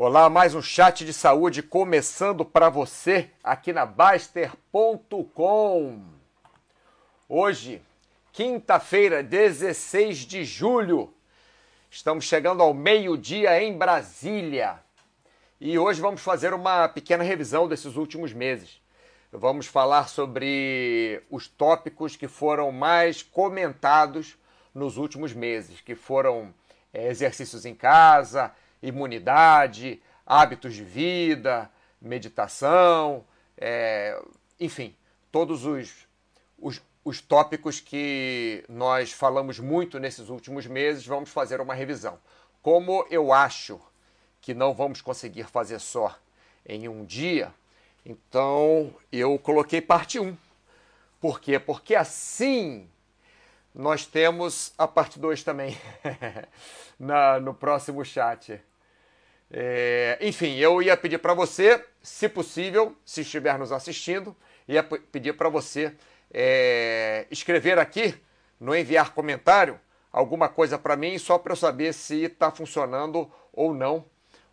Olá, mais um chat de saúde começando para você aqui na Baster.com. Hoje, quinta-feira, 16 de julho, estamos chegando ao meio-dia em Brasília. E hoje vamos fazer uma pequena revisão desses últimos meses. Vamos falar sobre os tópicos que foram mais comentados nos últimos meses, que foram é, exercícios em casa, imunidade, hábitos de vida, meditação, é, enfim, todos os, os, os tópicos que nós falamos muito nesses últimos meses, vamos fazer uma revisão. Como eu acho que não vamos conseguir fazer só em um dia, então eu coloquei parte 1. Por quê? Porque assim nós temos a parte 2 também na, no próximo chat. É, enfim, eu ia pedir para você, se possível, se estiver nos assistindo, ia pedir para você é, escrever aqui no enviar comentário alguma coisa para mim, só para eu saber se está funcionando ou não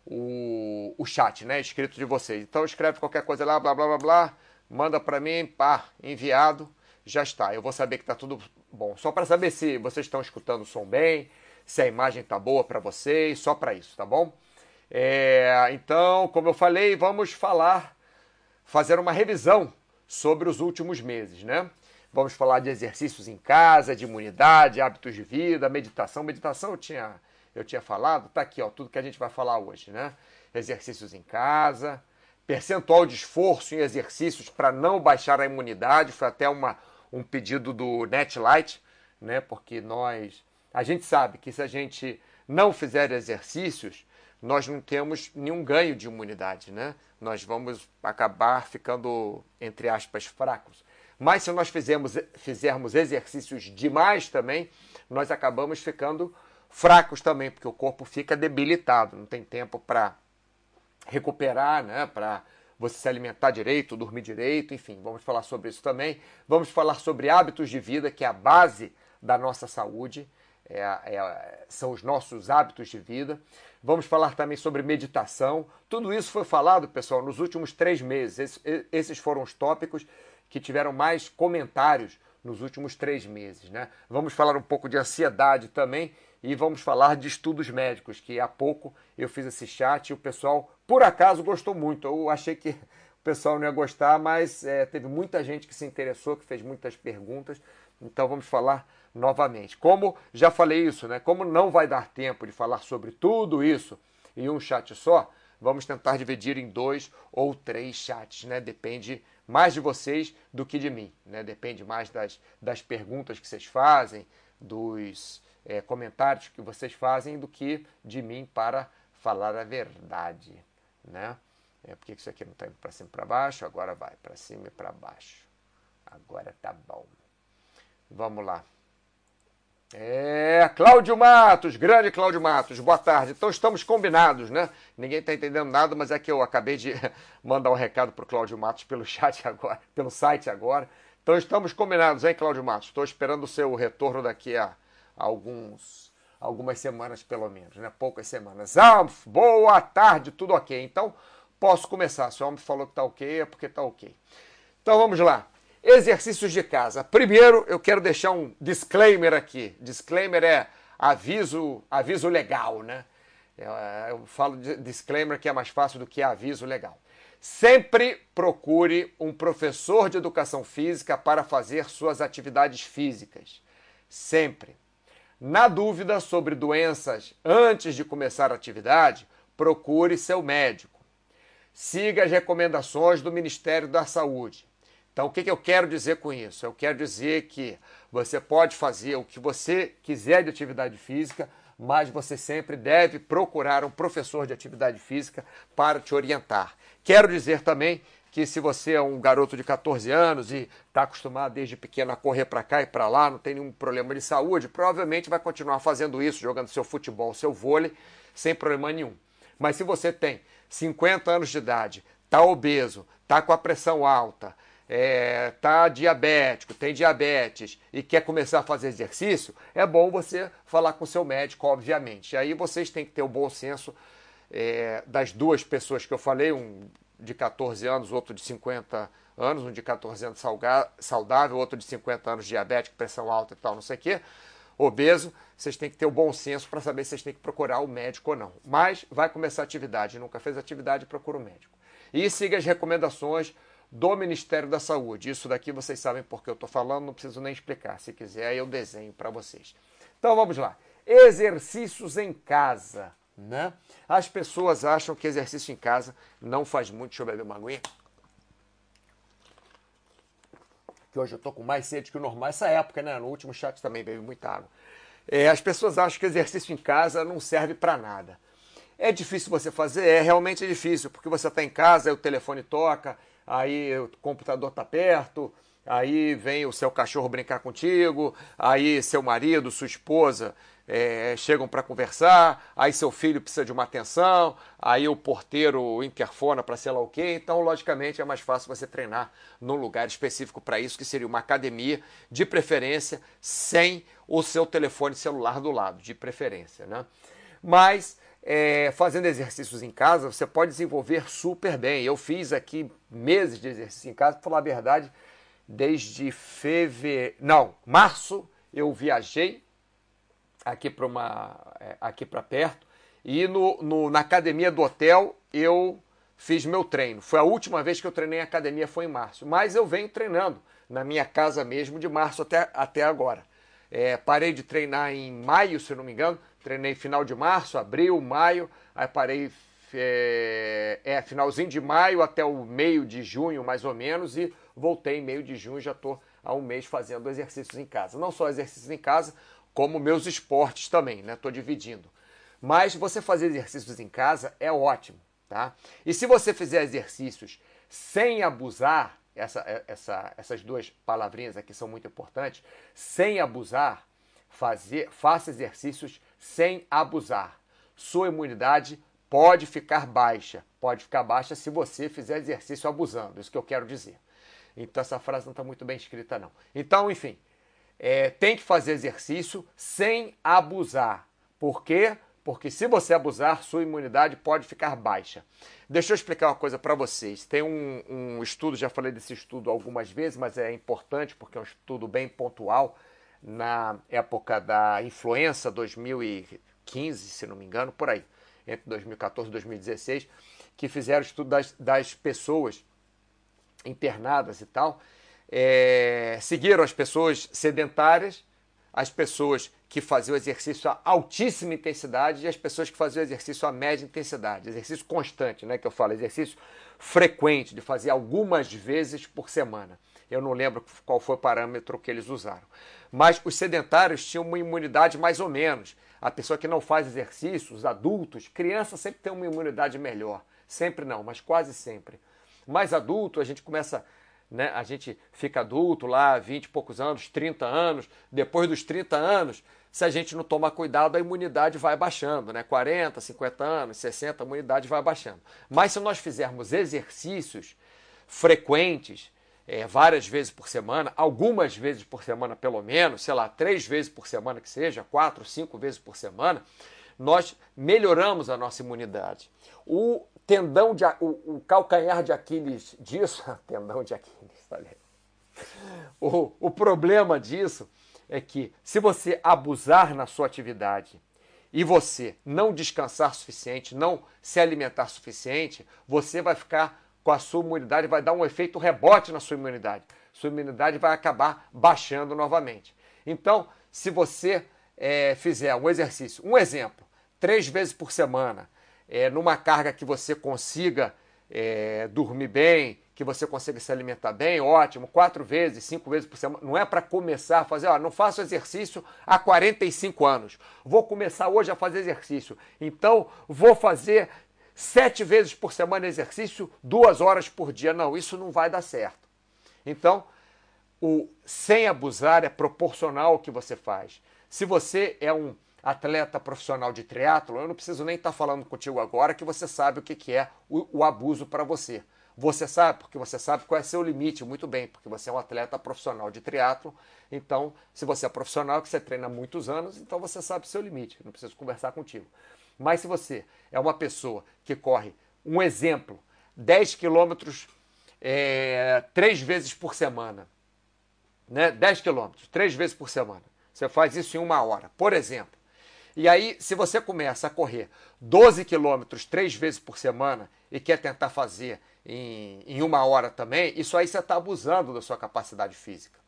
o, o chat, né, escrito de vocês. Então escreve qualquer coisa lá, blá blá blá blá, manda para mim, pá, enviado, já está. Eu vou saber que está tudo bom. Só para saber se vocês estão escutando o som bem, se a imagem está boa para vocês, só para isso, tá bom? É, então, como eu falei, vamos falar, fazer uma revisão sobre os últimos meses, né? Vamos falar de exercícios em casa, de imunidade, hábitos de vida, meditação. Meditação eu tinha, eu tinha falado, tá aqui, ó, tudo que a gente vai falar hoje, né? Exercícios em casa, percentual de esforço em exercícios para não baixar a imunidade, foi até uma, um pedido do NetLight, né? Porque nós, a gente sabe que se a gente não fizer exercícios, nós não temos nenhum ganho de imunidade, né? Nós vamos acabar ficando, entre aspas, fracos. Mas se nós fizermos, fizermos exercícios demais também, nós acabamos ficando fracos também, porque o corpo fica debilitado, não tem tempo para recuperar, né? Para você se alimentar direito, dormir direito, enfim, vamos falar sobre isso também. Vamos falar sobre hábitos de vida, que é a base da nossa saúde é, é, são os nossos hábitos de vida. Vamos falar também sobre meditação. Tudo isso foi falado, pessoal, nos últimos três meses. esses foram os tópicos que tiveram mais comentários nos últimos três meses. Né? Vamos falar um pouco de ansiedade também e vamos falar de estudos médicos, que há pouco eu fiz esse chat e o pessoal, por acaso, gostou muito. Eu achei que pessoal não ia gostar, mas é, teve muita gente que se interessou, que fez muitas perguntas. Então vamos falar novamente. Como já falei isso, né? Como não vai dar tempo de falar sobre tudo isso em um chat só, vamos tentar dividir em dois ou três chats, né? Depende mais de vocês do que de mim, né? Depende mais das, das perguntas que vocês fazem, dos é, comentários que vocês fazem, do que de mim para falar a verdade, né? É, por que isso aqui não está indo para cima e para baixo? Agora vai para cima e para baixo. Agora tá bom. Vamos lá. É, Cláudio Matos, grande Cláudio Matos, boa tarde. Então estamos combinados, né? Ninguém está entendendo nada, mas é que eu acabei de mandar um recado para o Cláudio Matos pelo chat agora, pelo site agora. Então estamos combinados, hein, Cláudio Matos? Estou esperando o seu retorno daqui a alguns, algumas semanas, pelo menos, né? Poucas semanas. Ah, boa tarde, tudo ok. Então posso começar. Se o homem falou que está ok, é porque está ok. Então vamos lá. Exercícios de casa. Primeiro, eu quero deixar um disclaimer aqui. Disclaimer é aviso, aviso legal, né? Eu, eu falo de disclaimer que é mais fácil do que aviso legal. Sempre procure um professor de educação física para fazer suas atividades físicas. Sempre. Na dúvida sobre doenças antes de começar a atividade, procure seu médico. Siga as recomendações do Ministério da Saúde. Então, o que, que eu quero dizer com isso? Eu quero dizer que você pode fazer o que você quiser de atividade física, mas você sempre deve procurar um professor de atividade física para te orientar. Quero dizer também que se você é um garoto de 14 anos e está acostumado desde pequeno a correr para cá e para lá, não tem nenhum problema de saúde, provavelmente vai continuar fazendo isso, jogando seu futebol, seu vôlei, sem problema nenhum. Mas se você tem 50 anos de idade, está obeso, está com a pressão alta, é, tá diabético, tem diabetes e quer começar a fazer exercício, é bom você falar com seu médico, obviamente. Aí vocês têm que ter o bom senso é, das duas pessoas que eu falei, um de 14 anos, outro de 50 anos, um de 14 anos saudável, outro de 50 anos diabético, pressão alta e tal, não sei o quê, obeso, vocês têm que ter o bom senso para saber se vocês têm que procurar o médico ou não. Mas vai começar a atividade, nunca fez atividade, procura o médico. E siga as recomendações do Ministério da Saúde. Isso daqui vocês sabem porque eu estou falando, não preciso nem explicar. Se quiser, eu desenho para vocês. Então vamos lá. Exercícios em casa. Né? As pessoas acham que exercício em casa não faz muito. Deixa eu beber uma aguinha. Que hoje eu tô com mais sede que o normal. Essa época, né? No último chat também bebi muita água. É, as pessoas acham que exercício em casa não serve para nada. É difícil você fazer? É, realmente é difícil, porque você está em casa, aí o telefone toca, aí o computador está perto, aí vem o seu cachorro brincar contigo, aí seu marido, sua esposa é, chegam para conversar, aí seu filho precisa de uma atenção, aí o porteiro interfona para sei lá o quê. Então, logicamente, é mais fácil você treinar num lugar específico para isso, que seria uma academia, de preferência, sem o seu telefone celular do lado, de preferência. Né? Mas, é, fazendo exercícios em casa, você pode desenvolver super bem. Eu fiz aqui meses de exercício em casa, para falar a verdade, desde fevereiro. Não, março eu viajei aqui para uma é, aqui para perto e no, no, na academia do hotel eu fiz meu treino. Foi a última vez que eu treinei em academia foi em março, mas eu venho treinando na minha casa mesmo de março até, até agora. É, parei de treinar em maio, se não me engano, treinei final de março, abril, maio, aí parei é, é, finalzinho de maio até o meio de junho, mais ou menos, e voltei em meio de junho, já estou há um mês fazendo exercícios em casa. Não só exercícios em casa, como meus esportes também, né? Estou dividindo. Mas você fazer exercícios em casa é ótimo, tá? E se você fizer exercícios sem abusar, essa, é, essa, essas duas palavrinhas aqui são muito importantes, sem abusar, fazer, faça exercícios sem abusar. Sua imunidade pode ficar baixa, pode ficar baixa se você fizer exercício abusando, isso que eu quero dizer. Então essa frase não está muito bem escrita não. Então, enfim, é, tem que fazer exercício sem abusar. Por quê? Porque se você abusar, sua imunidade pode ficar baixa. Deixa eu explicar uma coisa para vocês. Tem um, um, estudo, já falei desse estudo algumas vezes, mas é importante porque é um estudo bem pontual. Na época da influenza 2015, se não me engano, por aí, entre 2014 e 2016, que fizeram estudo das, das pessoas internadas e tal, é, seguiram as pessoas sedentárias, as pessoas que faziam exercício a altíssima intensidade e as pessoas que faziam exercício a média intensidade, exercício constante, né, que eu falo, exercício frequente, de fazer algumas vezes por semana. Eu não lembro qual foi o parâmetro que eles usaram. Mas os sedentários tinham uma imunidade mais ou menos. A pessoa que não faz exercício, os adultos, criança sempre tem uma imunidade melhor. Sempre não, mas quase sempre. Mais adulto, a gente começa né? A gente fica adulto lá, 20 e poucos anos, 30 anos, depois dos 30 anos, se a gente não tomar cuidado, a imunidade vai baixando, né? 40, 50 anos, 60, a imunidade vai baixando. Mas se nós fizermos exercícios frequentes, é, várias vezes por semana, algumas vezes por semana pelo menos, sei lá, três vezes por semana que seja, quatro, cinco vezes por semana, nós melhoramos a nossa imunidade. O tendão de o, o calcanhar de Aquiles disso, tendão de Aquiles, tá o, o problema disso é que se você abusar na sua atividade e você não descansar suficiente, não se alimentar suficiente, você vai ficar com a sua imunidade, vai dar um efeito rebote na sua imunidade. Sua imunidade vai acabar baixando novamente. Então, se você é, fizer um exercício, um exemplo, três vezes por semana, é, numa carga que você consiga é, dormir bem, que você consiga se alimentar bem, ótimo, quatro vezes, cinco vezes por semana. Não é para começar a fazer, ó, não faço exercício há 45 anos. Vou começar hoje a fazer exercício. Então, vou fazer sete vezes por semana exercício, duas horas por dia. Não, isso não vai dar certo. Então, o sem abusar é proporcional ao que você faz. Se você é um atleta profissional de triatlo, eu não preciso nem estar tá falando contigo agora que você sabe o que, que é o, o abuso para você. Você sabe, porque você sabe qual é seu limite, muito bem, porque você é um atleta profissional de triatlo. Então, se você é profissional, que você treina há muitos anos, então você sabe seu limite, não preciso conversar contigo. Mas se você é uma pessoa que corre, um exemplo, 10 quilômetros é, três vezes por semana, né? 10 quilômetros, três vezes por semana. Você faz isso em uma hora, por exemplo. E aí, se você começa a correr 12 quilômetros três vezes por semana e quer tentar fazer em, em uma hora também, isso aí você está abusando da sua capacidade física.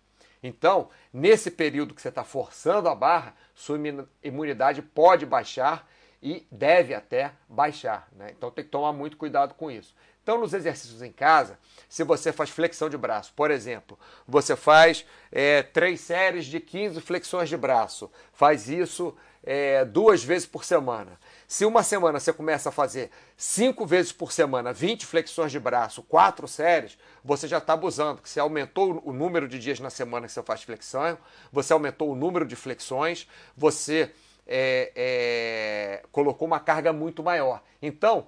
Então, nesse período que você está forçando a barra, sua imunidade pode baixar e deve até baixar. Né? Então tem que tomar muito cuidado com isso. Então, nos exercícios em casa, se você faz flexão de braço, por exemplo, você faz é, três séries de 15 flexões de braço, faz isso é, duas vezes por semana. Se uma semana você começa a fazer cinco vezes por semana, 20 flexões de braço, quatro séries, você já está abusando, porque você aumentou o número de dias na semana que você faz flexão, você aumentou o número de flexões, você é, é, colocou uma carga muito maior. Então,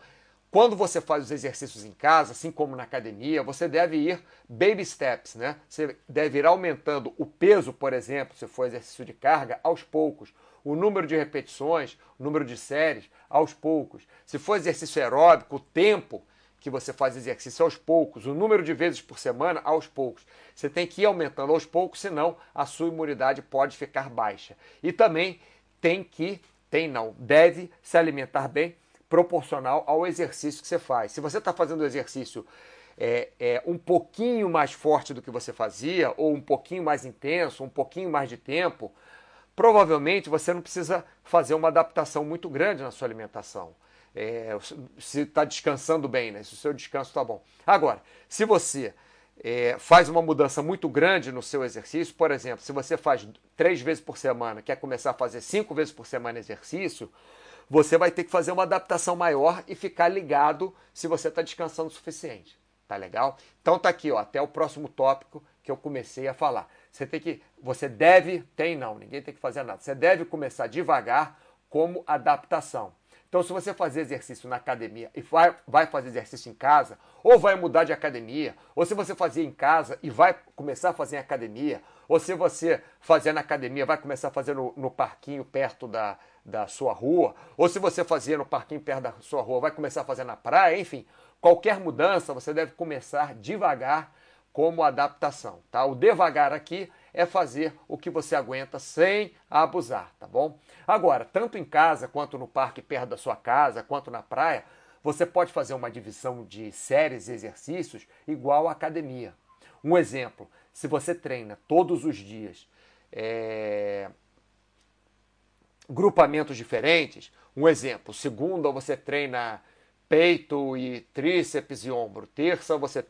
quando você faz os exercícios em casa, assim como na academia, você deve ir baby steps, né? Você deve ir aumentando o peso, por exemplo, se for exercício de carga, aos poucos. O número de repetições, o número de séries, aos poucos. Se for exercício aeróbico, o tempo que você faz exercício aos poucos, o número de vezes por semana aos poucos. Você tem que ir aumentando aos poucos, senão a sua imunidade pode ficar baixa. E também tem que, tem não, deve se alimentar bem proporcional ao exercício que você faz. Se você está fazendo exercício é, é, um pouquinho mais forte do que você fazia, ou um pouquinho mais intenso, um pouquinho mais de tempo, provavelmente você não precisa fazer uma adaptação muito grande na sua alimentação. É, se está descansando bem, né? se o seu descanso está bom. Agora, se você é, faz uma mudança muito grande no seu exercício, por exemplo, se você faz três vezes por semana, quer começar a fazer cinco vezes por semana exercício, você vai ter que fazer uma adaptação maior e ficar ligado se você está descansando o suficiente. Tá legal? Então tá aqui, ó, até o próximo tópico que eu comecei a falar. Você tem que, você deve, tem não, ninguém tem que fazer nada. Você deve começar devagar como adaptação. Então, se você fazer exercício na academia e vai, vai fazer exercício em casa, ou vai mudar de academia, ou se você fazer em casa e vai começar a fazer em academia, ou se você fazer na academia vai começar a fazer no, no parquinho perto da, da sua rua, ou se você fazer no parquinho perto da sua rua, vai começar a fazer na praia, enfim, qualquer mudança você deve começar devagar como adaptação, tá? O devagar aqui é fazer o que você aguenta sem abusar, tá bom? Agora, tanto em casa quanto no parque perto da sua casa, quanto na praia, você pode fazer uma divisão de séries e exercícios igual à academia. Um exemplo, se você treina todos os dias é, grupamentos diferentes. Um exemplo: segunda você treina peito e tríceps e ombro. Terça você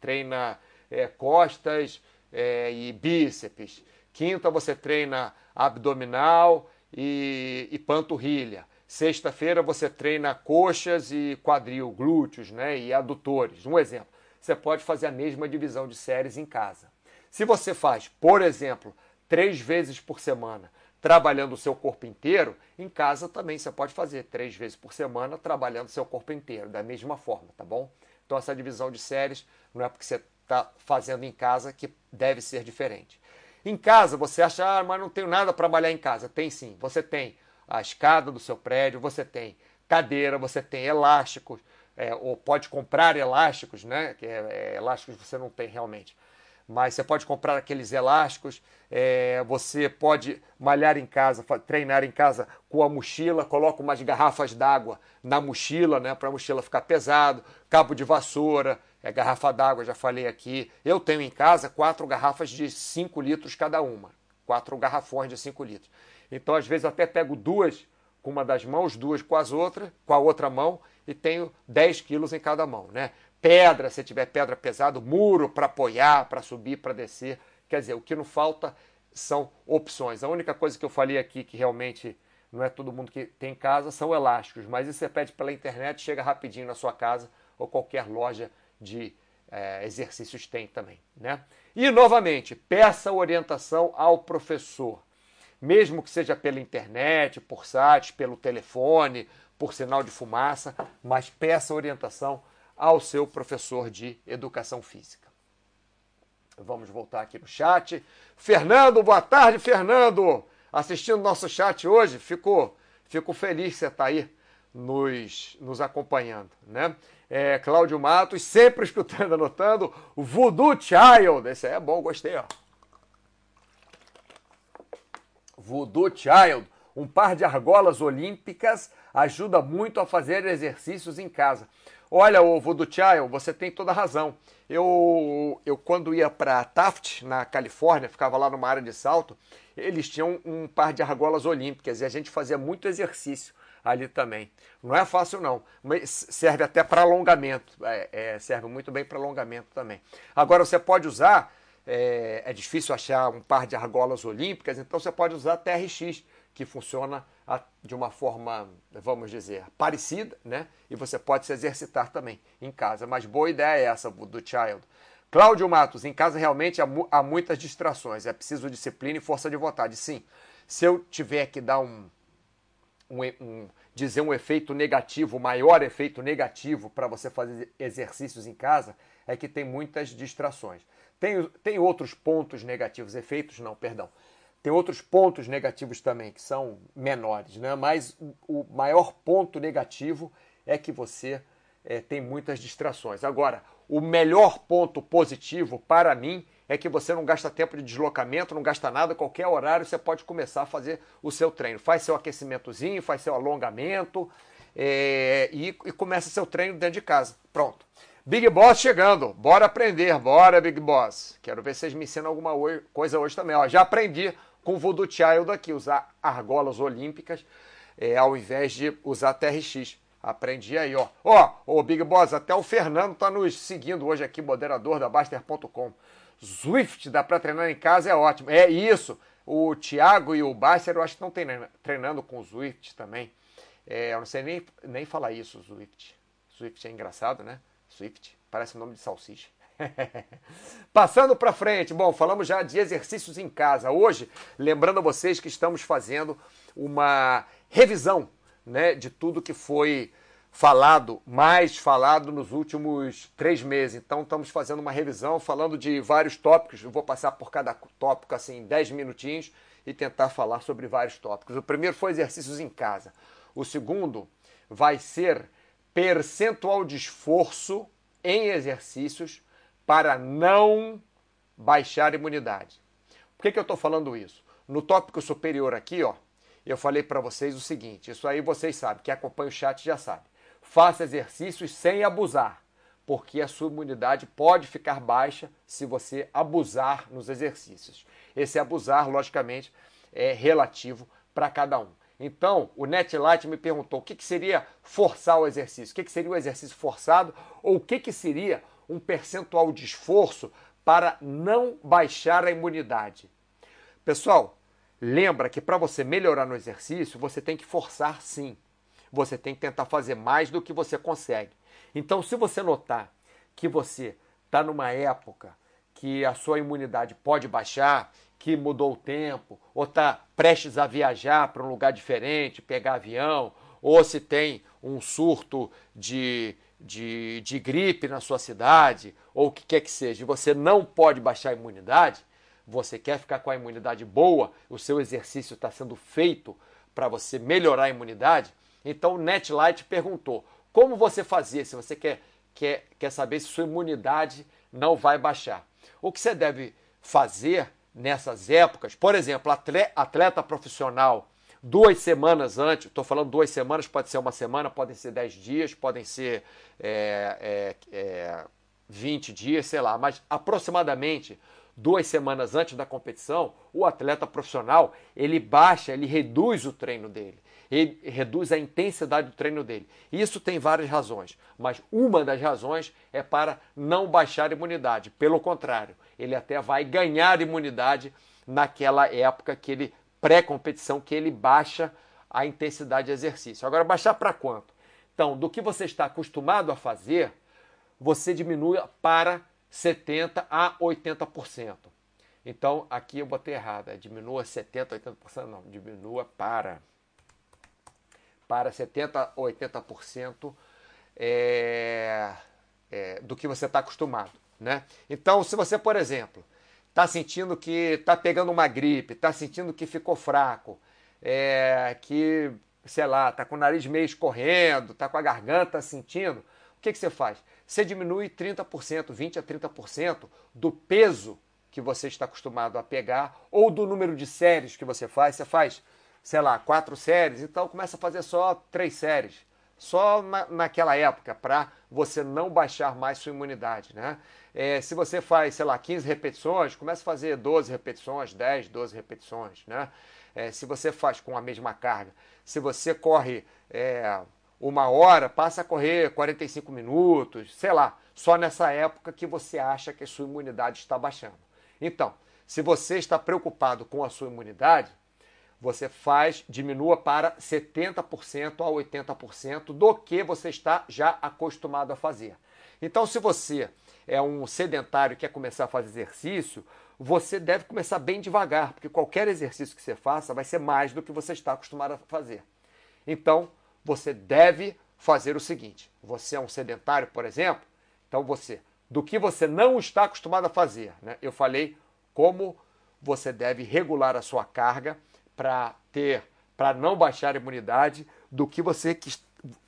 treina é, costas é, e bíceps. Quinta você treina abdominal e, e panturrilha. Sexta-feira você treina coxas e quadril, glúteos né, e adutores. Um exemplo. Você pode fazer a mesma divisão de séries em casa. Se você faz, por exemplo, três vezes por semana, trabalhando o seu corpo inteiro, em casa também você pode fazer três vezes por semana trabalhando o seu corpo inteiro, da mesma forma, tá bom? Então essa divisão de séries não é porque você está fazendo em casa que deve ser diferente. Em casa, você acha, ah, mas não tenho nada para trabalhar em casa. Tem sim, você tem a escada do seu prédio, você tem cadeira, você tem elásticos, é, ou pode comprar elásticos, né? Que é, é, elásticos você não tem realmente mas você pode comprar aqueles elásticos, é, você pode malhar em casa, treinar em casa com a mochila, coloca umas garrafas d'água na mochila, né, para a mochila ficar pesado, cabo de vassoura, é, garrafa d'água, já falei aqui. Eu tenho em casa quatro garrafas de 5 litros cada uma, quatro garrafões de 5 litros. Então, às vezes, até pego duas com uma das mãos, duas com as outras, com a outra mão, e tenho 10 quilos em cada mão, né? pedra, se tiver pedra pesada, muro para apoiar, para subir, para descer. Quer dizer, o que não falta são opções. A única coisa que eu falei aqui que realmente não é todo mundo que tem em casa são elásticos, mas isso você pede pela internet, chega rapidinho na sua casa ou qualquer loja de é, exercícios tem também. Né? E novamente, peça orientação ao professor, mesmo que seja pela internet, por site, pelo telefone, por sinal de fumaça, mas peça orientação ao seu professor de educação física. Vamos voltar aqui no chat. Fernando, boa tarde, Fernando. Assistindo nosso chat hoje, fico, fico feliz que você está aí nos, nos acompanhando, né? É, Cláudio Matos, sempre escutando, anotando. Voodoo Child, esse aí é bom, gostei, ó. Voodoo Child, um par de argolas olímpicas ajuda muito a fazer exercícios em casa. Olha, o Voodoo Child, você tem toda a razão. Eu, eu quando ia para Taft, na Califórnia, ficava lá numa área de salto, eles tinham um par de argolas olímpicas e a gente fazia muito exercício ali também. Não é fácil não, mas serve até para alongamento, é, é, serve muito bem para alongamento também. Agora você pode usar, é, é difícil achar um par de argolas olímpicas, então você pode usar TRX, que funciona de uma forma, vamos dizer, parecida, né? E você pode se exercitar também em casa. Mas boa ideia é essa do Child. Cláudio Matos, em casa realmente há, há muitas distrações. É preciso disciplina e força de vontade. Sim, se eu tiver que dar um, um, um dizer um efeito negativo, o maior efeito negativo para você fazer exercícios em casa é que tem muitas distrações. Tem, tem outros pontos negativos, efeitos não, perdão. Tem outros pontos negativos também, que são menores, né? mas o maior ponto negativo é que você é, tem muitas distrações. Agora, o melhor ponto positivo para mim é que você não gasta tempo de deslocamento, não gasta nada, qualquer horário você pode começar a fazer o seu treino. Faz seu aquecimentozinho, faz seu alongamento é, e, e começa seu treino dentro de casa. Pronto. Big Boss chegando. Bora aprender. Bora, Big Boss. Quero ver se vocês me ensinam alguma coisa hoje também. Ó, já aprendi com o Voodoo Child aqui, usar argolas olímpicas é, ao invés de usar TRX. Aprendi aí, ó. Ó, o Big Boss, até o Fernando tá nos seguindo hoje aqui, moderador da Baster.com. Swift dá para treinar em casa é ótimo. É isso. O Thiago e o Baster eu acho que estão treinando com o Swift também. É, eu não sei nem, nem falar isso, Swift. Swift é engraçado, né? Swift, parece o nome de salsicha. Passando para frente, bom, falamos já de exercícios em casa. Hoje, lembrando a vocês que estamos fazendo uma revisão né, de tudo que foi falado, mais falado nos últimos três meses. Então, estamos fazendo uma revisão, falando de vários tópicos. Eu vou passar por cada tópico, assim, dez minutinhos e tentar falar sobre vários tópicos. O primeiro foi exercícios em casa. O segundo vai ser percentual de esforço em exercícios para não baixar a imunidade. Por que, que eu estou falando isso? No tópico superior aqui, ó, eu falei para vocês o seguinte: isso aí vocês sabem, que acompanha o chat já sabe. Faça exercícios sem abusar, porque a sua imunidade pode ficar baixa se você abusar nos exercícios. Esse abusar, logicamente, é relativo para cada um. Então, o NetLight me perguntou o que, que seria forçar o exercício, o que, que seria o exercício forçado ou o que, que seria um percentual de esforço para não baixar a imunidade. Pessoal, lembra que para você melhorar no exercício, você tem que forçar sim. Você tem que tentar fazer mais do que você consegue. Então, se você notar que você está numa época que a sua imunidade pode baixar, que mudou o tempo, ou está prestes a viajar para um lugar diferente, pegar avião, ou se tem um surto de de, de gripe na sua cidade, ou o que quer que seja, e você não pode baixar a imunidade, você quer ficar com a imunidade boa, o seu exercício está sendo feito para você melhorar a imunidade, então o NetLight perguntou como você fazia se você quer, quer, quer saber se sua imunidade não vai baixar. O que você deve fazer nessas épocas, por exemplo, atleta, atleta profissional duas semanas antes, estou falando duas semanas, pode ser uma semana, podem ser dez dias, podem ser é, é, é, 20 dias, sei lá, mas aproximadamente duas semanas antes da competição, o atleta profissional ele baixa, ele reduz o treino dele, ele reduz a intensidade do treino dele. Isso tem várias razões, mas uma das razões é para não baixar a imunidade. Pelo contrário, ele até vai ganhar imunidade naquela época que ele pré-competição que ele baixa a intensidade de exercício. Agora, baixar para quanto? Então, do que você está acostumado a fazer, você diminui para 70% a 80%. Então, aqui eu botei errado, é diminua 70%, 80%, não, diminua para, para 70% a 80%. É, é, do que você está acostumado. Né? Então, se você, por exemplo, está sentindo que está pegando uma gripe, está sentindo que ficou fraco, é, que, sei lá, está com o nariz meio escorrendo, está com a garganta sentindo, o que, que você faz? Você diminui 30%, 20% a 30% do peso que você está acostumado a pegar ou do número de séries que você faz. Você faz, sei lá, quatro séries, então começa a fazer só três séries só na, naquela época, para você não baixar mais sua imunidade. Né? É, se você faz, sei lá, 15 repetições, começa a fazer 12 repetições, 10, 12 repetições. Né? É, se você faz com a mesma carga, se você corre é, uma hora, passa a correr 45 minutos, sei lá, só nessa época que você acha que a sua imunidade está baixando. Então, se você está preocupado com a sua imunidade, você faz, diminua para 70% a 80% do que você está já acostumado a fazer. Então, se você é um sedentário e quer começar a fazer exercício, você deve começar bem devagar, porque qualquer exercício que você faça vai ser mais do que você está acostumado a fazer. Então, você deve fazer o seguinte: você é um sedentário, por exemplo, então você, do que você não está acostumado a fazer, né? eu falei como você deve regular a sua carga para ter, para não baixar a imunidade do que você, que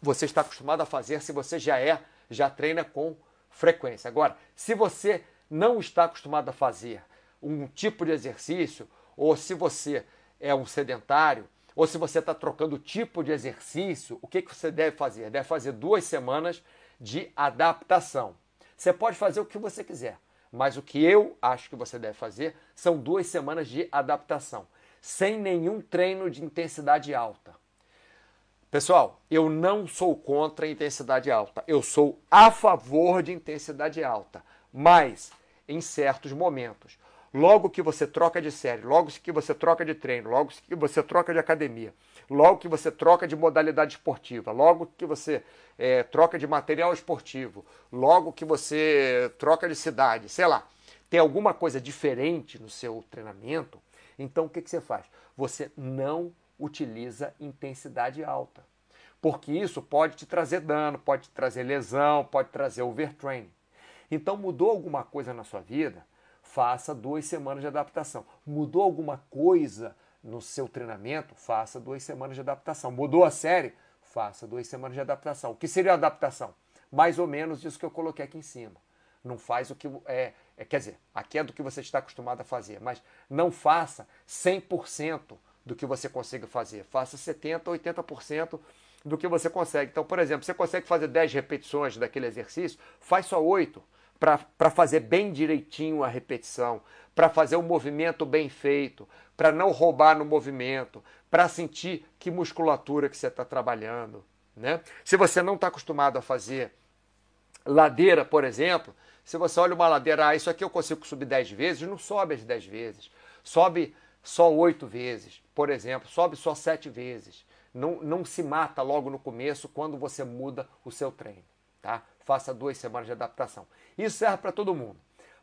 você está acostumado a fazer se você já é, já treina com frequência. Agora, se você não está acostumado a fazer um tipo de exercício, ou se você é um sedentário, ou se você está trocando tipo de exercício, o que, que você deve fazer? Deve fazer duas semanas de adaptação. Você pode fazer o que você quiser, mas o que eu acho que você deve fazer são duas semanas de adaptação sem nenhum treino de intensidade alta. Pessoal, eu não sou contra a intensidade alta, eu sou a favor de intensidade alta, mas em certos momentos. Logo que você troca de série, logo que você troca de treino, logo que você troca de academia, logo que você troca de modalidade esportiva, logo que você é, troca de material esportivo, logo que você troca de cidade, sei lá, tem alguma coisa diferente no seu treinamento, então o que, que você faz? Você não utiliza intensidade alta. Porque isso pode te trazer dano, pode te trazer lesão, pode trazer overtraining. Então mudou alguma coisa na sua vida? Faça duas semanas de adaptação. Mudou alguma coisa no seu treinamento? Faça duas semanas de adaptação. Mudou a série? Faça duas semanas de adaptação. O que seria adaptação? Mais ou menos isso que eu coloquei aqui em cima. Não faz o que é, quer dizer, aqui é do que você está acostumado a fazer, mas não faça 100% do que você consiga fazer. Faça 70%, 80% do que você consegue. Então, por exemplo, você consegue fazer 10 repetições daquele exercício, faz só 8 para fazer bem direitinho a repetição, para fazer o movimento bem feito, para não roubar no movimento, para sentir que musculatura que você está trabalhando. Né? Se você não está acostumado a fazer ladeira, por exemplo, se você olha uma ladeira, ah, isso aqui eu consigo subir 10 vezes, não sobe as 10 vezes. Sobe só 8 vezes, por exemplo, sobe só 7 vezes. Não, não se mata logo no começo quando você muda o seu treino. Tá? Faça duas semanas de adaptação. Isso serve para todo mundo.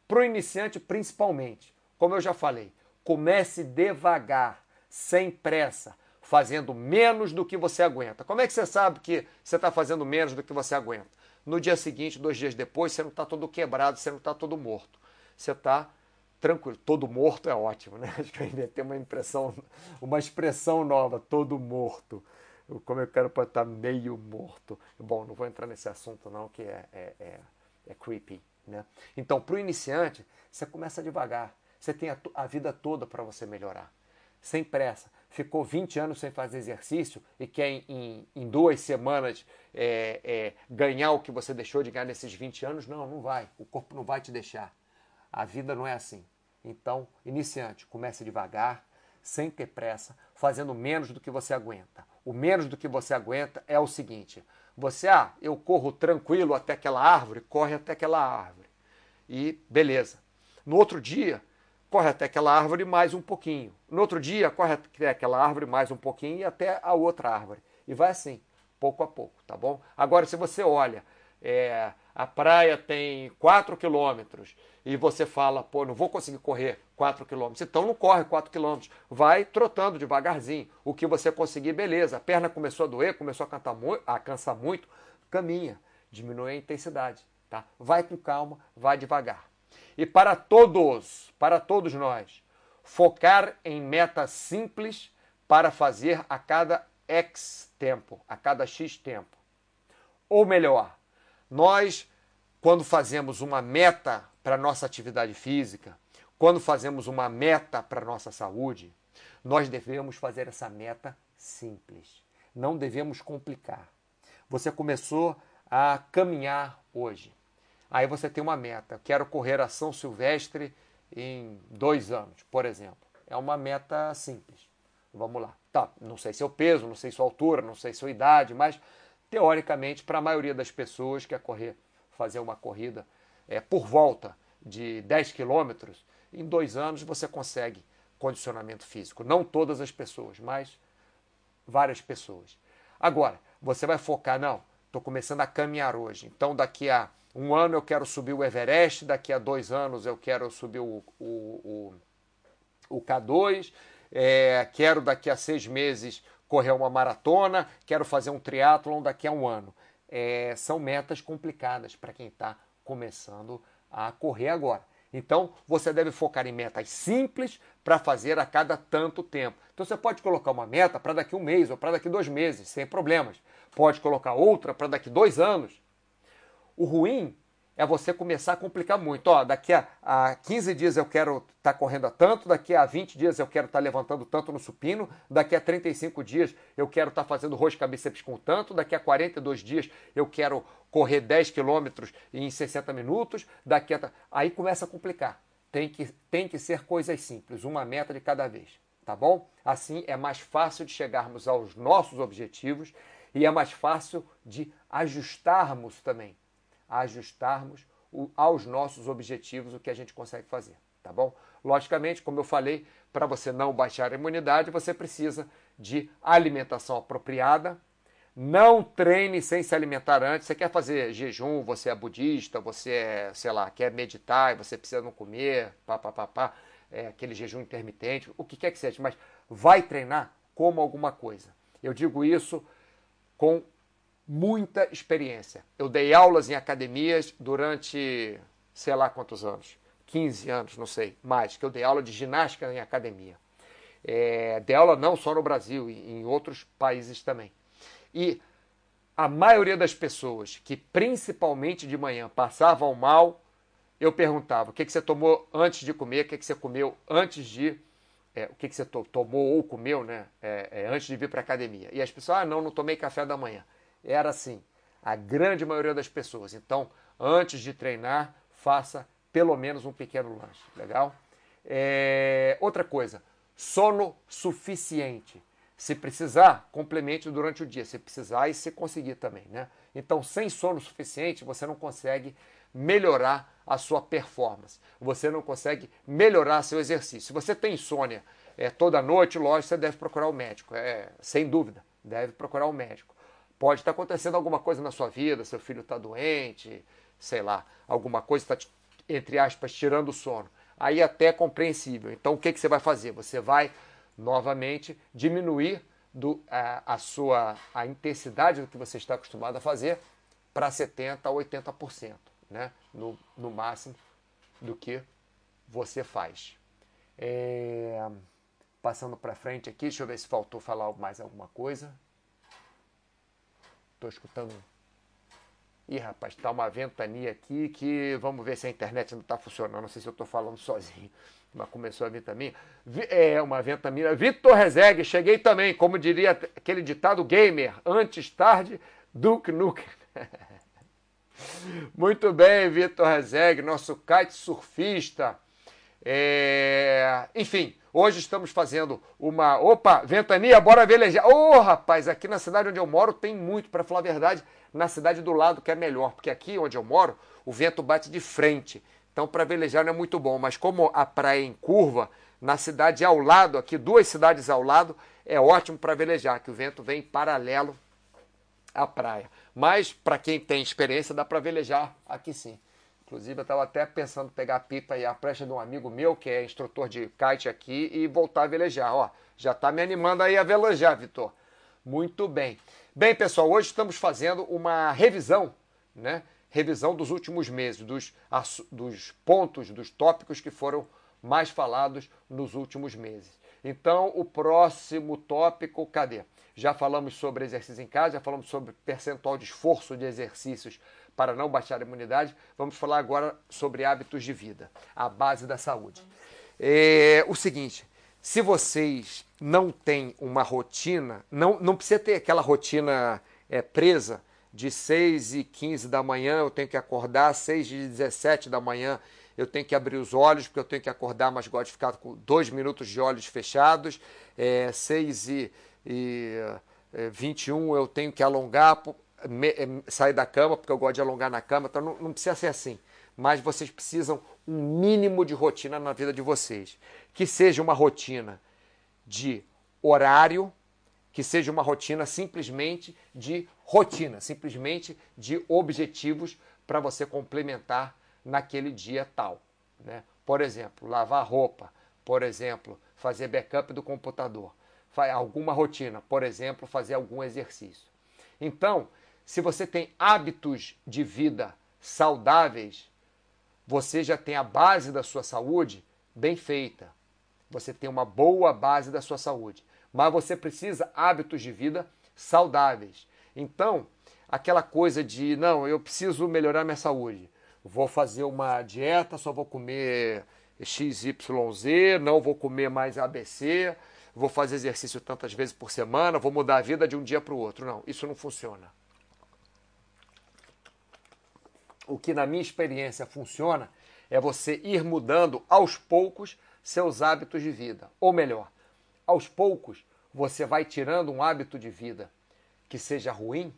Para o iniciante, principalmente, como eu já falei, comece devagar, sem pressa, fazendo menos do que você aguenta. Como é que você sabe que você está fazendo menos do que você aguenta? No dia seguinte, dois dias depois, você não está todo quebrado, você não está todo morto. Você está tranquilo. Todo morto é ótimo, né? Acho que eu inventei uma impressão, uma expressão nova, todo morto. Como eu quero estar meio morto. Bom, não vou entrar nesse assunto não, que é, é, é, é creepy. Né? Então, para o iniciante, você começa devagar. Você tem a, a vida toda para você melhorar. Sem pressa ficou 20 anos sem fazer exercício e quer em, em, duas semanas é, é, ganhar o que você deixou de ganhar nesses 20 anos, não, não vai. O corpo não vai te deixar. A vida não é assim. Então, iniciante, comece devagar, sem ter pressa, fazendo menos do que você aguenta. O menos do que você aguenta é o seguinte: você, ah, eu corro tranquilo até aquela árvore, corre até aquela árvore. E beleza. No outro dia, corre até aquela árvore mais um pouquinho. No outro dia, corre até aquela árvore mais um pouquinho e até a outra árvore. E vai assim, pouco a pouco, tá bom? Agora, se você olha, é, a praia tem 4 quilômetros e você fala, pô, não vou conseguir correr 4 quilômetros, então não corre 4 quilômetros, vai trotando devagarzinho. O que você conseguir, beleza. A perna começou a doer, começou a, cantar mu a cansar muito, caminha, diminui a intensidade. tá? Vai com calma, vai devagar. E para todos, para todos nós, focar em metas simples para fazer a cada X tempo, a cada X tempo. Ou melhor, nós, quando fazemos uma meta para nossa atividade física, quando fazemos uma meta para nossa saúde, nós devemos fazer essa meta simples. Não devemos complicar. Você começou a caminhar hoje. Aí você tem uma meta. Quero correr a São Silvestre em dois anos, por exemplo. É uma meta simples. Vamos lá. Tá, não sei seu peso, não sei sua altura, não sei sua idade, mas teoricamente, para a maioria das pessoas que quer correr, fazer uma corrida é, por volta de 10 quilômetros, em dois anos você consegue condicionamento físico. Não todas as pessoas, mas várias pessoas. Agora, você vai focar, não, estou começando a caminhar hoje, então daqui a um ano eu quero subir o Everest, daqui a dois anos eu quero subir o, o, o, o K2, é, quero daqui a seis meses correr uma maratona, quero fazer um triatlon daqui a um ano. É, são metas complicadas para quem está começando a correr agora. Então, você deve focar em metas simples para fazer a cada tanto tempo. Então, você pode colocar uma meta para daqui um mês ou para daqui dois meses, sem problemas. Pode colocar outra para daqui dois anos. O ruim é você começar a complicar muito. Ó, daqui a, a 15 dias eu quero estar tá correndo a tanto, daqui a 20 dias eu quero estar tá levantando tanto no supino, daqui a 35 dias eu quero estar tá fazendo rosca bíceps com tanto, daqui a 42 dias eu quero correr 10 quilômetros em 60 minutos, daqui a... Aí começa a complicar. Tem que, tem que ser coisas simples, uma meta de cada vez, tá bom? Assim é mais fácil de chegarmos aos nossos objetivos e é mais fácil de ajustarmos também ajustarmos o, aos nossos objetivos o que a gente consegue fazer, tá bom? Logicamente, como eu falei, para você não baixar a imunidade, você precisa de alimentação apropriada. Não treine sem se alimentar antes. Você quer fazer jejum, você é budista, você é, sei lá, quer meditar e você precisa não comer, pá, pá, pá, pá, é, aquele jejum intermitente, o que quer que seja, mas vai treinar como alguma coisa. Eu digo isso com muita experiência. Eu dei aulas em academias durante sei lá quantos anos, 15 anos, não sei, mais, que eu dei aula de ginástica em academia. É, dei aula não só no Brasil, em outros países também. E a maioria das pessoas que, principalmente de manhã, passavam mal, eu perguntava: o que, que você tomou antes de comer, o que, que você comeu antes de. É, o que, que você to tomou ou comeu né, é, é antes de vir para a academia? E as pessoas: ah, não, não tomei café da manhã era assim. A grande maioria das pessoas. Então, antes de treinar, faça pelo menos um pequeno lanche. Legal? É... Outra coisa, sono suficiente. Se precisar, complemente durante o dia. Se precisar e se conseguir também, né? Então, sem sono suficiente, você não consegue melhorar a sua performance. Você não consegue melhorar seu exercício. Se você tem insônia é, toda noite, lógico, você deve procurar o um médico. É, sem dúvida, deve procurar o um médico. Pode estar acontecendo alguma coisa na sua vida, seu filho está doente, sei lá, alguma coisa está, entre aspas, tirando o sono. Aí até é compreensível. Então o que, que você vai fazer? Você vai novamente diminuir do, a, a sua a intensidade do que você está acostumado a fazer para 70% a 80%, né? no, no máximo do que você faz. É... Passando para frente aqui, deixa eu ver se faltou falar mais alguma coisa. Estou escutando. Ih, rapaz, tá uma ventania aqui que vamos ver se a internet não está funcionando. Não sei se eu estou falando sozinho, mas começou a também. É uma ventania. Vitor Rezegue, cheguei também, como diria aquele ditado gamer, antes tarde, Duke Nukem. Muito bem, Vitor Rezegue, nosso kite surfista. É... Enfim, Hoje estamos fazendo uma. Opa, ventania, bora velejar. Ô, oh, rapaz, aqui na cidade onde eu moro tem muito, para falar a verdade, na cidade do lado que é melhor, porque aqui onde eu moro o vento bate de frente. Então, para velejar não é muito bom, mas como a praia é em curva, na cidade ao lado, aqui duas cidades ao lado, é ótimo para velejar, que o vento vem paralelo à praia. Mas para quem tem experiência, dá para velejar aqui sim. Inclusive, eu estava até pensando em pegar a pipa e a prancha de um amigo meu, que é instrutor de kite aqui, e voltar a velejar. Ó, já está me animando aí a velejar, Vitor. Muito bem. Bem, pessoal, hoje estamos fazendo uma revisão né, revisão dos últimos meses, dos, dos pontos, dos tópicos que foram mais falados nos últimos meses. Então, o próximo tópico, cadê? Já falamos sobre exercício em casa, já falamos sobre percentual de esforço de exercícios para não baixar a imunidade. Vamos falar agora sobre hábitos de vida, a base da saúde. É o seguinte, se vocês não têm uma rotina, não, não precisa ter aquela rotina é, presa de 6 e 15 da manhã, eu tenho que acordar, 6 e 17 da manhã, eu tenho que abrir os olhos, porque eu tenho que acordar, mas gosto de ficar com dois minutos de olhos fechados, é, 6 e, e é, 21 eu tenho que alongar, me, é, sair da cama, porque eu gosto de alongar na cama, então não, não precisa ser assim. Mas vocês precisam um mínimo de rotina na vida de vocês. Que seja uma rotina de horário, que seja uma rotina simplesmente de rotina, simplesmente de objetivos para você complementar naquele dia tal. Né? Por exemplo, lavar roupa, por exemplo, fazer backup do computador, alguma rotina, por exemplo, fazer algum exercício. Então, se você tem hábitos de vida saudáveis, você já tem a base da sua saúde bem feita. Você tem uma boa base da sua saúde mas você precisa hábitos de vida saudáveis. Então, aquela coisa de não, eu preciso melhorar minha saúde. Vou fazer uma dieta, só vou comer XYZ, não vou comer mais ABC, vou fazer exercício tantas vezes por semana, vou mudar a vida de um dia para o outro. Não, isso não funciona. O que na minha experiência funciona é você ir mudando aos poucos seus hábitos de vida. Ou melhor, aos poucos, você vai tirando um hábito de vida que seja ruim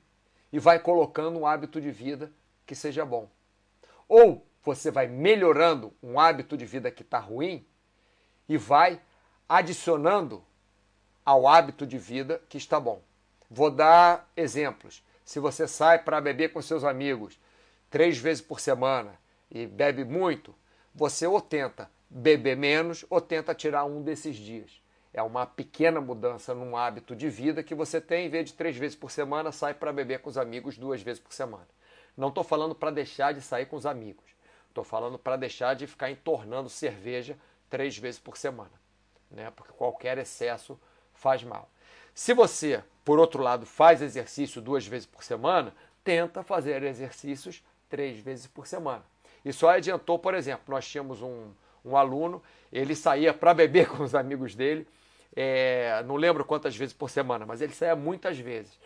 e vai colocando um hábito de vida que seja bom. Ou você vai melhorando um hábito de vida que está ruim e vai adicionando ao hábito de vida que está bom. Vou dar exemplos. Se você sai para beber com seus amigos três vezes por semana e bebe muito, você ou tenta beber menos ou tenta tirar um desses dias. É uma pequena mudança num hábito de vida que você tem, em vez de três vezes por semana, sai para beber com os amigos duas vezes por semana. Não estou falando para deixar de sair com os amigos. Estou falando para deixar de ficar entornando cerveja três vezes por semana. Né? Porque qualquer excesso faz mal. Se você, por outro lado, faz exercício duas vezes por semana, tenta fazer exercícios três vezes por semana. E só adiantou, por exemplo, nós tínhamos um, um aluno, ele saía para beber com os amigos dele é, não lembro quantas vezes por semana, mas ele saía muitas vezes.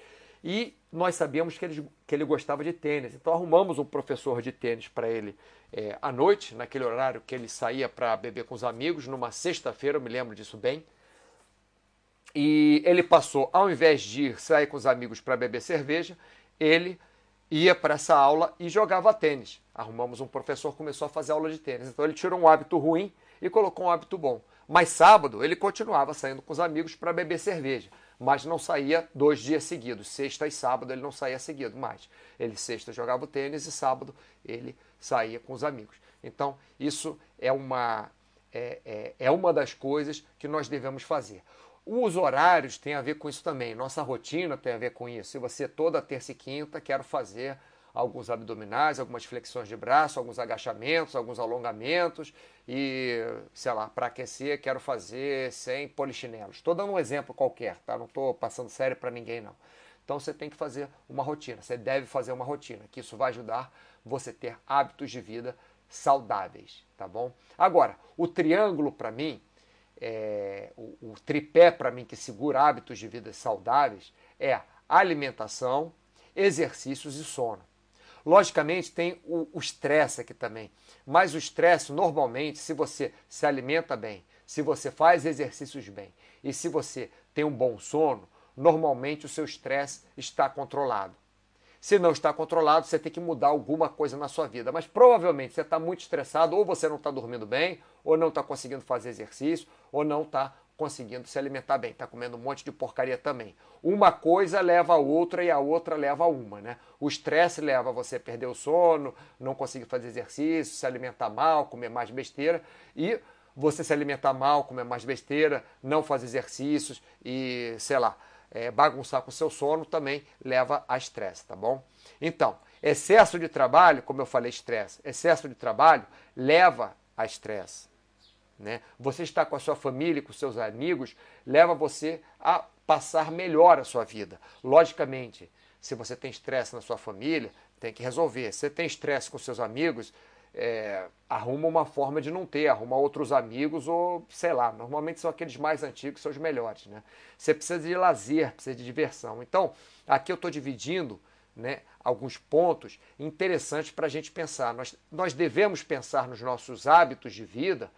E nós sabíamos que ele, que ele gostava de tênis, então arrumamos um professor de tênis para ele é, à noite, naquele horário que ele saía para beber com os amigos, numa sexta-feira, eu me lembro disso bem. E ele passou, ao invés de ir sair com os amigos para beber cerveja, ele ia para essa aula e jogava tênis. Arrumamos um professor, começou a fazer aula de tênis. Então ele tirou um hábito ruim e colocou um hábito bom. Mas sábado ele continuava saindo com os amigos para beber cerveja, mas não saía dois dias seguidos. Sexta e sábado ele não saía seguido mais. Ele sexta jogava tênis e sábado ele saía com os amigos. Então isso é uma, é, é, é uma das coisas que nós devemos fazer. Os horários têm a ver com isso também. Nossa rotina tem a ver com isso. Se você toda terça e quinta quero fazer alguns abdominais, algumas flexões de braço, alguns agachamentos, alguns alongamentos e, sei lá, para aquecer quero fazer sem polichinelos. Estou dando um exemplo qualquer, tá? Não estou passando sério para ninguém não. Então você tem que fazer uma rotina, você deve fazer uma rotina, que isso vai ajudar você a ter hábitos de vida saudáveis, tá bom? Agora, o triângulo para mim, é, o, o tripé para mim que segura hábitos de vida saudáveis é alimentação, exercícios e sono. Logicamente, tem o estresse aqui também. Mas o estresse, normalmente, se você se alimenta bem, se você faz exercícios bem e se você tem um bom sono, normalmente o seu estresse está controlado. Se não está controlado, você tem que mudar alguma coisa na sua vida. Mas provavelmente você está muito estressado, ou você não está dormindo bem, ou não está conseguindo fazer exercício, ou não está conseguindo se alimentar bem, está comendo um monte de porcaria também. Uma coisa leva a outra e a outra leva a uma, né? O estresse leva a você perder o sono, não conseguir fazer exercício, se alimentar mal, comer mais besteira e você se alimentar mal, comer mais besteira, não fazer exercícios e, sei lá, é, bagunçar com o seu sono também leva a estresse, tá bom? Então, excesso de trabalho, como eu falei, estresse, excesso de trabalho leva a estresse. Né? Você está com a sua família, com seus amigos, leva você a passar melhor a sua vida. Logicamente, se você tem estresse na sua família, tem que resolver. Se você tem estresse com seus amigos, é, arruma uma forma de não ter, arruma outros amigos ou sei lá, normalmente são aqueles mais antigos, são os melhores. Né? Você precisa de lazer, precisa de diversão. Então, aqui eu estou dividindo né, alguns pontos interessantes para a gente pensar. Nós, nós devemos pensar nos nossos hábitos de vida,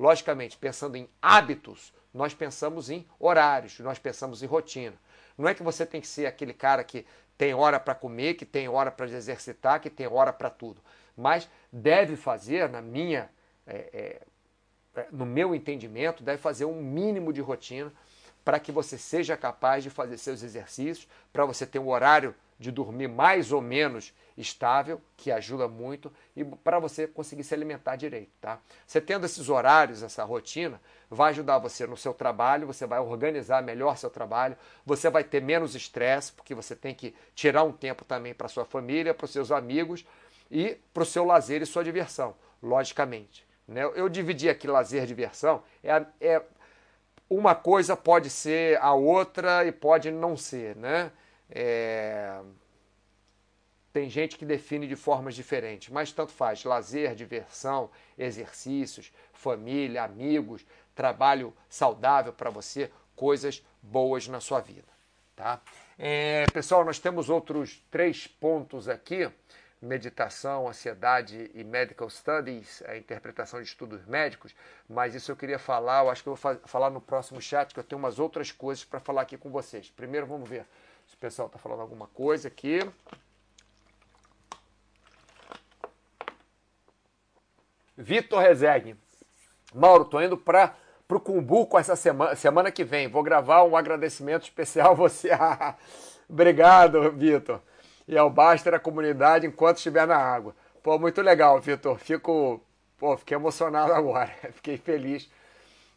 logicamente, pensando em hábitos, nós pensamos em horários, nós pensamos em rotina. Não é que você tem que ser aquele cara que tem hora para comer, que tem hora para exercitar, que tem hora para tudo mas deve fazer, na minha, é, é, no meu entendimento, deve fazer um mínimo de rotina para que você seja capaz de fazer seus exercícios, para você ter um horário de dormir mais ou menos estável, que ajuda muito, e para você conseguir se alimentar direito, tá? Você tendo esses horários, essa rotina, vai ajudar você no seu trabalho, você vai organizar melhor seu trabalho, você vai ter menos estresse, porque você tem que tirar um tempo também para sua família, para os seus amigos, e para o seu lazer e sua diversão, logicamente. Né? Eu dividi aqui lazer e diversão. É, é, uma coisa pode ser a outra e pode não ser. Né? É, tem gente que define de formas diferentes, mas tanto faz. Lazer, diversão, exercícios, família, amigos, trabalho saudável para você, coisas boas na sua vida. Tá? É, pessoal, nós temos outros três pontos aqui meditação, ansiedade e medical studies, a interpretação de estudos médicos, mas isso eu queria falar, eu acho que eu vou falar no próximo chat, que eu tenho umas outras coisas para falar aqui com vocês. Primeiro vamos ver se o pessoal está falando alguma coisa aqui. Vitor Rezegue. Mauro, tô indo para o Cumbuco essa semana, semana que vem. Vou gravar um agradecimento especial a você. Obrigado, Vitor e ao Baster a comunidade enquanto estiver na água. Pô, muito legal, Vitor. Fico, pô, fiquei emocionado agora. Fiquei feliz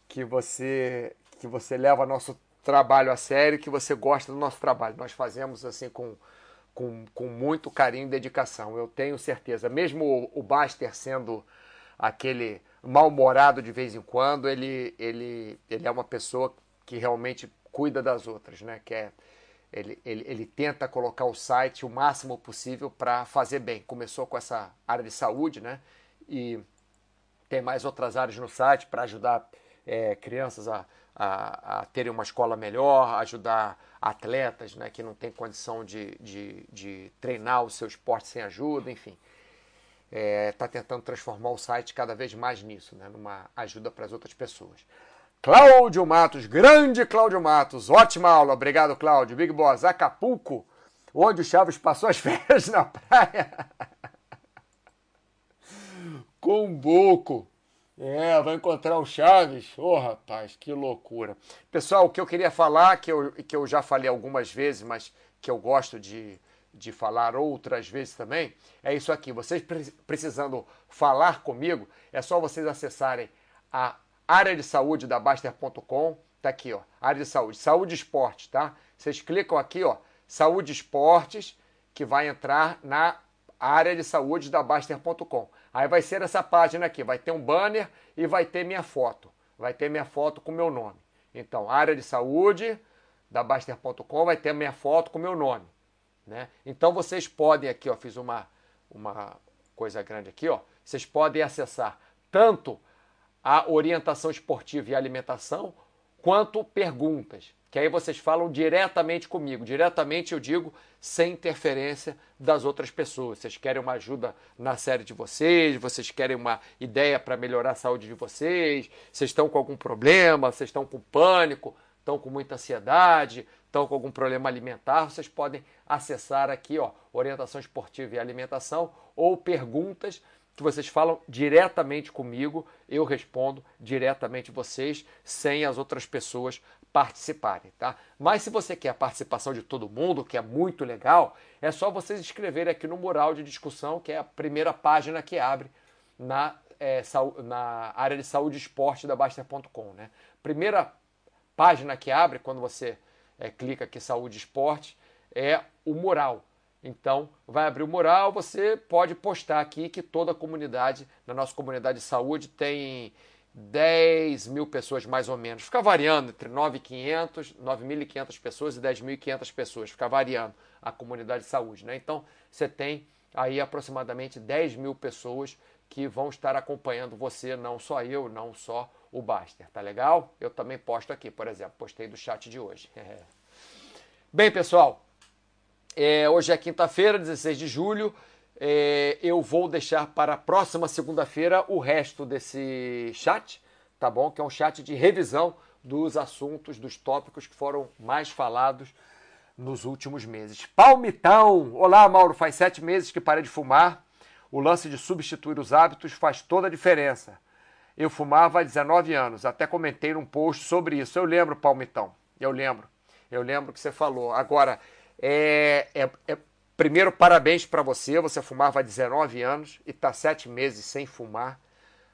que você que você leva nosso trabalho a sério, que você gosta do nosso trabalho. Nós fazemos assim com, com, com muito carinho e dedicação. Eu tenho certeza. Mesmo o, o Baster sendo aquele mal-humorado de vez em quando, ele, ele, ele é uma pessoa que realmente cuida das outras, né? Que é, ele, ele, ele tenta colocar o site o máximo possível para fazer bem. Começou com essa área de saúde, né? E tem mais outras áreas no site para ajudar é, crianças a, a, a, terem uma escola melhor, ajudar atletas né, que não têm condição de, de, de treinar o seu esporte sem ajuda, enfim. Está é, tá tentando transformar o site cada vez mais nisso, né, numa ajuda para as outras pessoas. Cláudio Matos, grande Cláudio Matos, ótima aula, obrigado Cláudio. Big Boss, Acapulco, onde o Chaves passou as férias na praia. Combuco. É, vai encontrar o Chaves. Ô, oh, rapaz, que loucura. Pessoal, o que eu queria falar, que eu, que eu já falei algumas vezes, mas que eu gosto de, de falar outras vezes também, é isso aqui. Vocês precisando falar comigo, é só vocês acessarem a área de saúde da Baster.com, tá aqui, ó, área de saúde, saúde e esporte, tá? Vocês clicam aqui, ó, saúde e esportes, que vai entrar na área de saúde da Baster.com. Aí vai ser essa página aqui, vai ter um banner e vai ter minha foto. Vai ter minha foto com meu nome. Então, área de saúde da Baster.com vai ter minha foto com meu nome. Né? Então vocês podem aqui, ó, fiz uma, uma coisa grande aqui, ó. Vocês podem acessar tanto a orientação esportiva e alimentação, quanto perguntas, que aí vocês falam diretamente comigo. Diretamente eu digo sem interferência das outras pessoas. Vocês querem uma ajuda na série de vocês, vocês querem uma ideia para melhorar a saúde de vocês, vocês estão com algum problema, vocês estão com pânico, estão com muita ansiedade, estão com algum problema alimentar, vocês podem acessar aqui, ó, orientação esportiva e alimentação ou perguntas que vocês falam diretamente comigo, eu respondo diretamente vocês, sem as outras pessoas participarem, tá? Mas se você quer a participação de todo mundo, que é muito legal, é só vocês escreverem aqui no mural de discussão, que é a primeira página que abre na, é, na área de saúde e esporte da Baster.com, né? Primeira página que abre quando você é, clica aqui Saúde e Esporte, é o mural. Então, vai abrir o mural, você pode postar aqui que toda a comunidade, na nossa comunidade de saúde, tem 10 mil pessoas mais ou menos. Fica variando entre 9.500, 9.500 pessoas e 10.500 pessoas. Fica variando a comunidade de saúde. Né? Então, você tem aí aproximadamente 10 mil pessoas que vão estar acompanhando você, não só eu, não só o Baster. Tá legal? Eu também posto aqui, por exemplo. Postei do chat de hoje. Bem, pessoal, é, hoje é quinta-feira, 16 de julho. É, eu vou deixar para a próxima segunda-feira o resto desse chat, tá bom? Que é um chat de revisão dos assuntos, dos tópicos que foram mais falados nos últimos meses. Palmitão! Olá, Mauro. Faz sete meses que parei de fumar. O lance de substituir os hábitos faz toda a diferença. Eu fumava há 19 anos, até comentei num post sobre isso. Eu lembro, Palmitão. Eu lembro. Eu lembro que você falou. Agora, é, é, é Primeiro, parabéns para você. Você fumava há 19 anos e está sete meses sem fumar.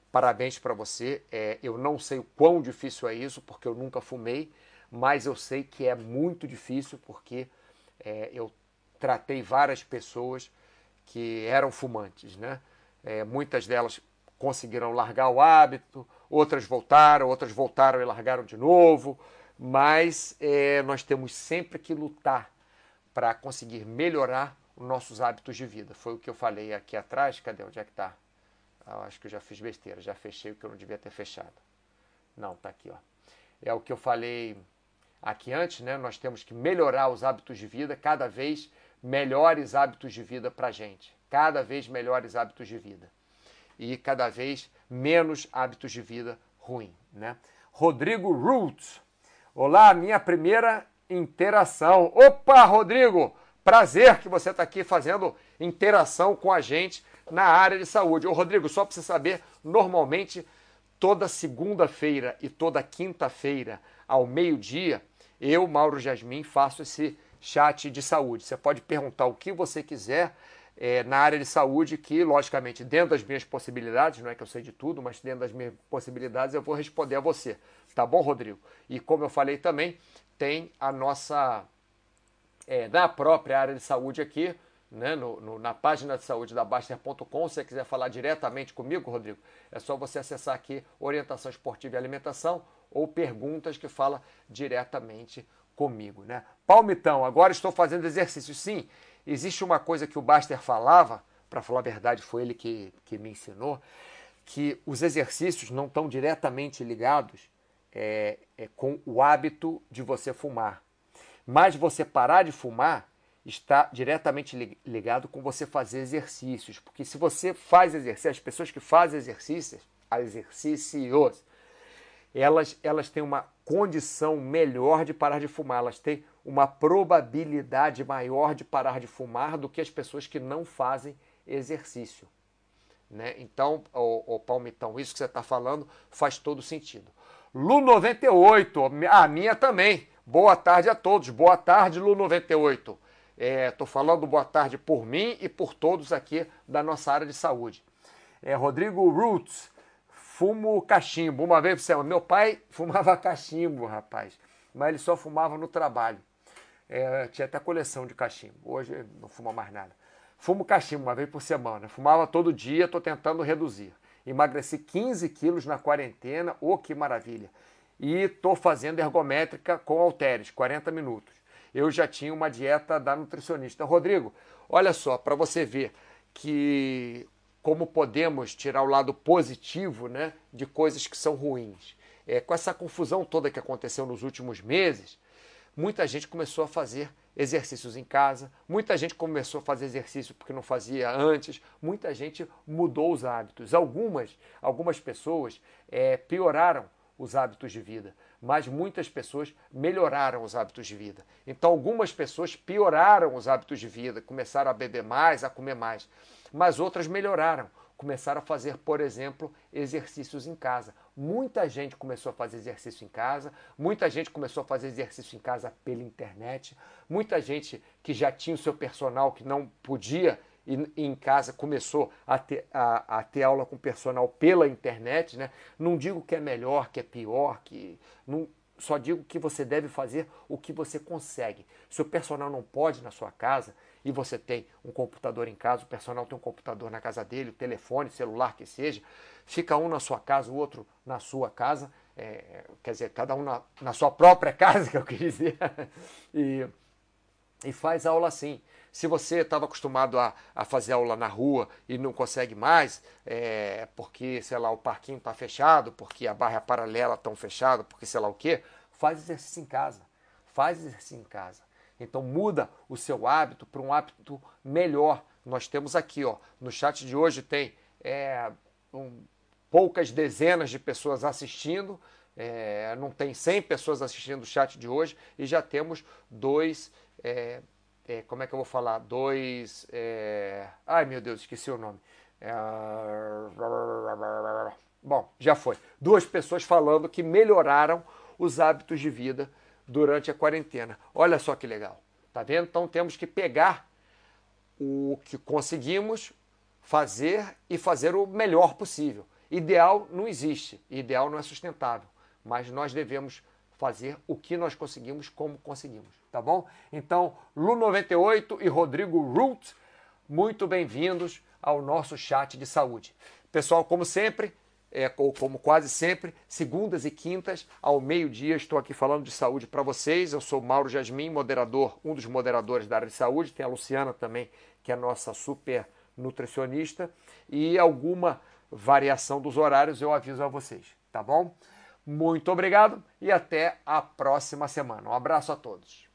Parabéns para você. É, eu não sei o quão difícil é isso, porque eu nunca fumei, mas eu sei que é muito difícil, porque é, eu tratei várias pessoas que eram fumantes. Né? É, muitas delas conseguiram largar o hábito, outras voltaram, outras voltaram e largaram de novo, mas é, nós temos sempre que lutar para conseguir melhorar os nossos hábitos de vida. Foi o que eu falei aqui atrás. Cadê? Onde é que está? Ah, acho que eu já fiz besteira, já fechei o que eu não devia ter fechado. Não, está aqui, ó. É o que eu falei aqui antes, né? Nós temos que melhorar os hábitos de vida, cada vez melhores hábitos de vida para a gente. Cada vez melhores hábitos de vida. E cada vez menos hábitos de vida ruim, né? Rodrigo Roots. Olá, minha primeira interação. Opa, Rodrigo! Prazer que você está aqui fazendo interação com a gente na área de saúde. Ô, Rodrigo, só para você saber, normalmente toda segunda-feira e toda quinta-feira, ao meio-dia, eu, Mauro Jasmin, faço esse chat de saúde. Você pode perguntar o que você quiser é, na área de saúde, que, logicamente, dentro das minhas possibilidades, não é que eu sei de tudo, mas dentro das minhas possibilidades, eu vou responder a você. Tá bom, Rodrigo? E como eu falei também, tem a nossa, é, na própria área de saúde aqui, né, no, no, na página de saúde da Baster.com, se você quiser falar diretamente comigo, Rodrigo, é só você acessar aqui Orientação Esportiva e Alimentação ou Perguntas que fala diretamente comigo. Né? Palmitão, agora estou fazendo exercício. Sim, existe uma coisa que o Baster falava, para falar a verdade, foi ele que, que me ensinou, que os exercícios não estão diretamente ligados é, é, com o hábito de você fumar. Mas você parar de fumar está diretamente ligado com você fazer exercícios. Porque se você faz exercícios, as pessoas que fazem exercícios, exercícios, elas, elas têm uma condição melhor de parar de fumar, elas têm uma probabilidade maior de parar de fumar do que as pessoas que não fazem exercício. Né? Então, o, Palmitão, isso que você está falando faz todo sentido. Lu98, a minha também. Boa tarde a todos. Boa tarde, Lu98. Estou é, falando boa tarde por mim e por todos aqui da nossa área de saúde. É, Rodrigo Roots, fumo cachimbo. Uma vez por semana. Meu pai fumava cachimbo, rapaz, mas ele só fumava no trabalho. É, tinha até coleção de cachimbo. Hoje não fuma mais nada. Fumo cachimbo uma vez por semana. Fumava todo dia, estou tentando reduzir. Emagreci 15 quilos na quarentena, oh que maravilha! E estou fazendo ergométrica com halteres, 40 minutos. Eu já tinha uma dieta da nutricionista. Rodrigo, olha só, para você ver que como podemos tirar o lado positivo né, de coisas que são ruins. É, com essa confusão toda que aconteceu nos últimos meses, muita gente começou a fazer exercícios em casa, muita gente começou a fazer exercício porque não fazia antes, muita gente mudou os hábitos. Algumas, algumas pessoas é, pioraram os hábitos de vida, mas muitas pessoas melhoraram os hábitos de vida. Então, algumas pessoas pioraram os hábitos de vida, começaram a beber mais, a comer mais, mas outras melhoraram começaram a fazer, por exemplo, exercícios em casa. Muita gente começou a fazer exercício em casa, muita gente começou a fazer exercício em casa pela internet, muita gente que já tinha o seu personal que não podia ir em casa começou a ter, a, a ter aula com personal pela internet. Né? Não digo que é melhor, que é pior, que não, só digo que você deve fazer o que você consegue. Se o personal não pode na sua casa e você tem um computador em casa, o personal tem um computador na casa dele, telefone, celular que seja, fica um na sua casa, o outro na sua casa, é, quer dizer, cada um na, na sua própria casa, que eu quis dizer, e, e faz aula assim. Se você estava acostumado a, a fazer aula na rua e não consegue mais, é, porque, sei lá, o parquinho está fechado, porque a barra paralela está fechada, porque sei lá o quê, faz exercício em casa. Faz exercício em casa. Então muda o seu hábito para um hábito melhor. Nós temos aqui, ó, no chat de hoje tem é, um, poucas dezenas de pessoas assistindo, é, não tem 100 pessoas assistindo o chat de hoje e já temos dois é, é, como é que eu vou falar? Dois. É... Ai meu Deus, esqueci o nome. É... Bom, já foi. Duas pessoas falando que melhoraram os hábitos de vida durante a quarentena. Olha só que legal. Tá vendo? Então temos que pegar o que conseguimos fazer e fazer o melhor possível. Ideal não existe, ideal não é sustentável, mas nós devemos fazer o que nós conseguimos como conseguimos, tá bom? Então, Lu98 e Rodrigo Root, muito bem-vindos ao nosso chat de saúde. Pessoal, como sempre, é, ou como quase sempre, segundas e quintas, ao meio-dia, estou aqui falando de saúde para vocês. Eu sou Mauro Jasmin, moderador, um dos moderadores da área de saúde. Tem a Luciana também, que é nossa super nutricionista. E alguma variação dos horários eu aviso a vocês, tá bom? Muito obrigado e até a próxima semana. Um abraço a todos.